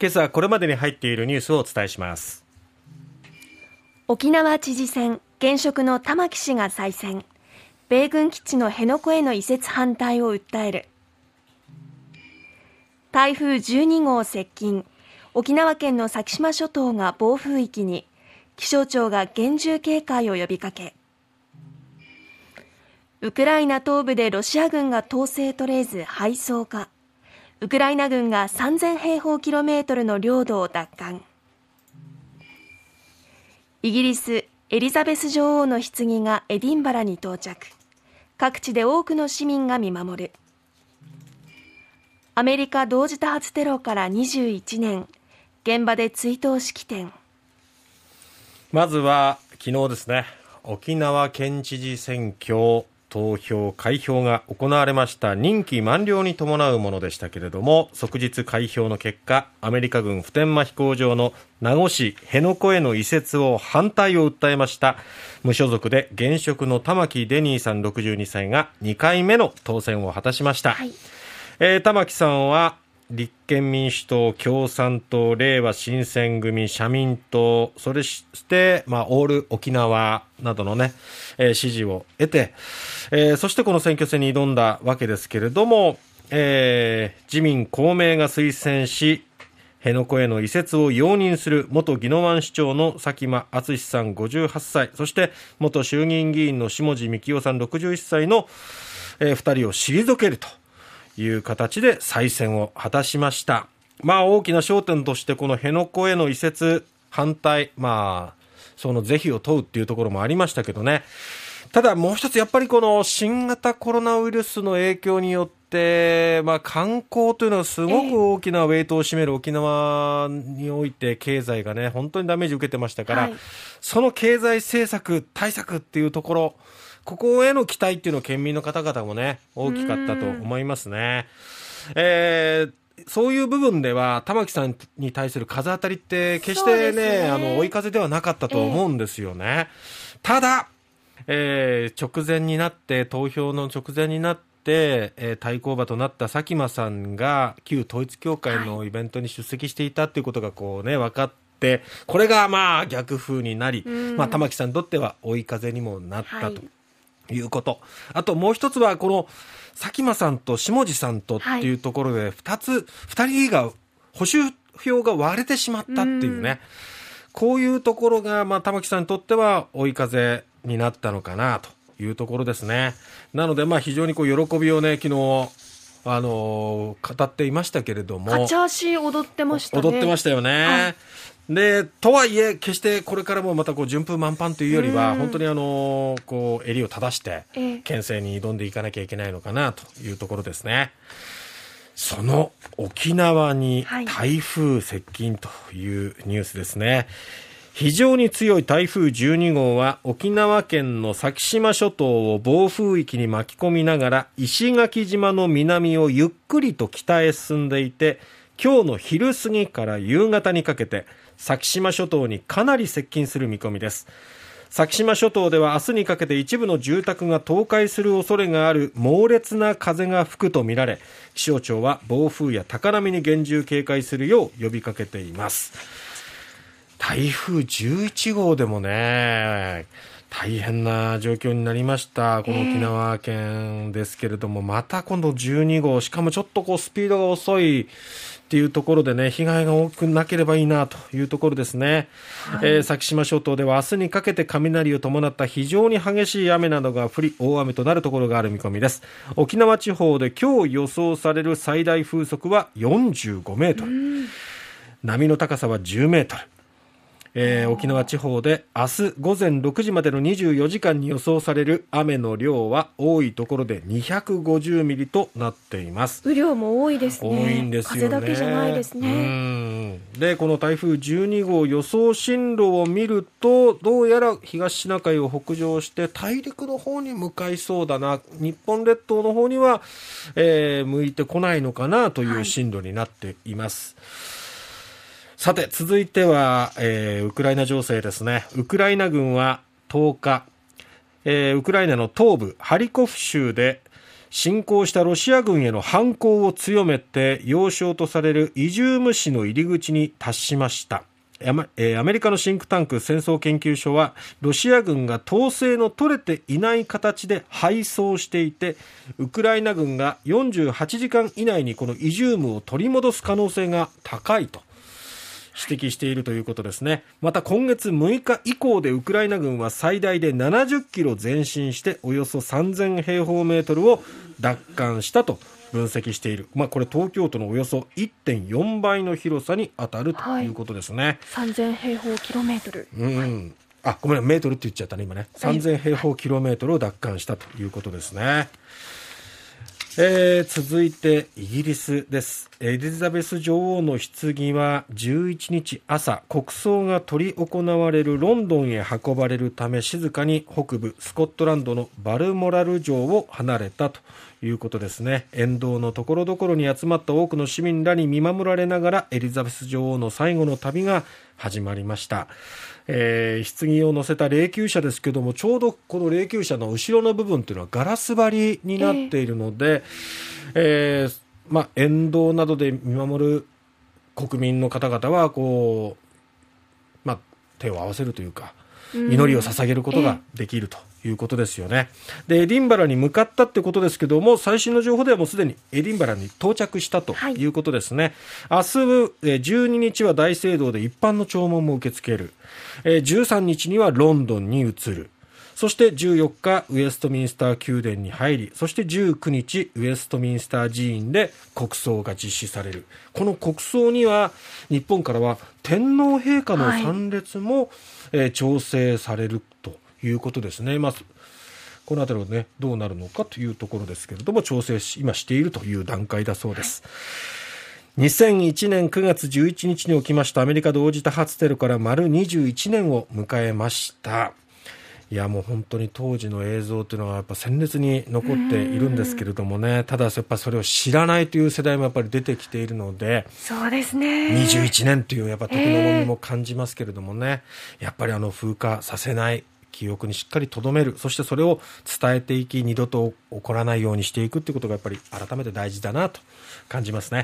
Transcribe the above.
今朝これまでに入っているニュースをお伝えします。沖縄知事選現職の玉城氏が再選。米軍基地の辺野古への移設反対を訴える。台風12号接近。沖縄県の先島諸島が暴風域に。気象庁が厳重警戒を呼びかけ。ウクライナ東部でロシア軍が統制取れず敗走か。ウクライナ軍が3000平方キロメートルの領土を奪還。イギリスエリザベス女王の棺がエディンバラに到着。各地で多くの市民が見守る。アメリカ同時多発テロから21年。現場で追悼式典。まずは昨日ですね。沖縄県知事選挙。投票、開票が行われました。任期満了に伴うものでしたけれども、即日開票の結果、アメリカ軍普天間飛行場の名護市辺野古への移設を反対を訴えました、無所属で現職の玉城デニーさん62歳が2回目の当選を果たしました。はい、えー、玉城さんは立憲民主党、共産党、れいわ新選組、社民党、それして、まあ、オール沖縄などのね、えー、支持を得て、えー、そしてこの選挙戦に挑んだわけですけれども、えー、自民、公明が推薦し、辺野古への移設を容認する元宜野湾市長の佐喜真淳さん58歳、そして元衆議院議員の下地幹夫さん61歳の、えー、2人を退けると。いう形で再選を果たしました。まあ大きな焦点としてこの辺野古への移設反対、まあその是非を問うっていうところもありましたけどね。ただもう一つやっぱりこの新型コロナウイルスの影響によって、まあ観光というのはすごく大きなウェイトを占める沖縄において経済がね、本当にダメージを受けてましたから、はい、その経済政策、対策っていうところ、ここへの期待っていうのは県民の方々もね、大きかったと思いますね。えーそういう部分では玉木さんに対する風当たりって決してね、ねあの追い風ではなかったと思うんですよね。えー、ただ、えー、直前になって投票の直前になって、えー、対抗馬となった佐喜真さんが旧統一教会のイベントに出席していたっていうことがこうね分かって、これがまあ逆風になり、まあ玉木さんにとっては追い風にもなったと。はいいうこと。あともう一つは、この、佐喜真さんと下地さんとっていうところで、二つ、二人が、保守票が割れてしまったっていうね。うこういうところが、まあ、玉木さんにとっては追い風になったのかなというところですね。なので、まあ、非常にこう、喜びをね、昨日、あのー、語っていましたけれども。勝ち足踊ってましたね。踊ってましたよね。はいでとはいえ、決してこれからもまたこう順風満帆というよりは、本当にあのこう襟を正して、県政に挑んでいかなきゃいけないのかなというところですね。その沖縄に台風接近というニュースですね。非常に強い台風12号は沖縄県の先島諸島を暴風域に巻き込みながら石垣島の南をゆっくりと北へ進んでいて今日の昼過ぎから夕方にかけて先島諸島にかなり接近する見込みです。先島諸島では明日にかけて一部の住宅が倒壊する恐れがある猛烈な風が吹くとみられ気象庁は暴風や高波に厳重警戒するよう呼びかけています。台風11号でもね大変な状況になりましたこの沖縄県ですけれども、また今度12号しかもちょっとこうスピードが遅いっていうところでね、被害が多くなければいいなというところですね。はい、えー、先島諸島では明日にかけて雷を伴った非常に激しい雨などが降り、大雨となるところがある見込みです。沖縄地方で今日予想される最大風速は45メートル。波の高さは10メートル。えー、沖縄地方で明日午前6時までの24時間に予想される雨の量は多いところで250ミリとなっています。雨量も多いですね。多いんですよね。風だけじゃないですね。でこの台風12号予想進路を見るとどうやら東シナ海を北上して大陸の方に向かいそうだな。日本列島の方には、えー、向いてこないのかなという進路になっています、はいさて、続いては、えー、ウクライナ情勢ですね。ウクライナ軍は10日、えー、ウクライナの東部ハリコフ州で侵攻したロシア軍への反攻を強めて要衝とされるイジューム市の入り口に達しましたアメリカのシンクタンク戦争研究所はロシア軍が統制の取れていない形で敗走していてウクライナ軍が48時間以内にこのイジュームを取り戻す可能性が高いと指摘しているということですね。また今月6日以降でウクライナ軍は最大で70キロ前進しておよそ3000平方メートルを奪還したと分析している、まあ、これ東京都のおよそ1.4倍の広さに当たるとい。うことですね、はい、3000平方キロメートル、うん、あごめんメートルって言っちゃったね今ね。3000平方キロメートルを奪還したということですね、えー、続いてイギリスです。エリザベス女王の棺は11日朝、国葬が執り行われるロンドンへ運ばれるため静かに北部スコットランドのバルモラル城を離れたということですね。沿道のところどころに集まった多くの市民らに見守られながらエリザベス女王の最後の旅が始まりました。えー、棺を乗せた霊柩車ですけどもちょうどこの霊柩車の後ろの部分というのはガラス張りになっているので、えー、えー、まあ、沿道などで見守る国民の方々はこう、まあ、手を合わせるというか祈りを捧げることができるということですよね。で、エディンバラに向かったってことですけども、最新の情報ではもうすでにエディンバラに到着したということですね。はい、明日、12日は大聖堂で一般の弔問も受け付ける。13日にはロンドンに移る。そして14日、ウエストミンスター宮殿に入り、そして19日、ウエストミンスター寺院で国葬が実施される。この国葬には、日本からは天皇陛下の参列も、はい、えー、調整されるということですね。まあこの辺りはね、どうなるのかというところですけれども、調整し、今しているという段階だそうです。2001年9月11日に起きましたアメリカ同時多発テロから丸21年を迎えました。いやもう本当に当時の映像というのはやっぱ鮮烈に残っているんですけれどもね。ただやっぱそれを知らないという世代もやっぱり出てきているので。そうですね。21年というやっぱ時の重みも感じますけれどもね、えー、やっぱりあの風化させない記憶にしっかりとどめる。そしてそれを伝えていき二度と起こらないようにしていくっていうことがやっぱり改めて大事だなと感じますね。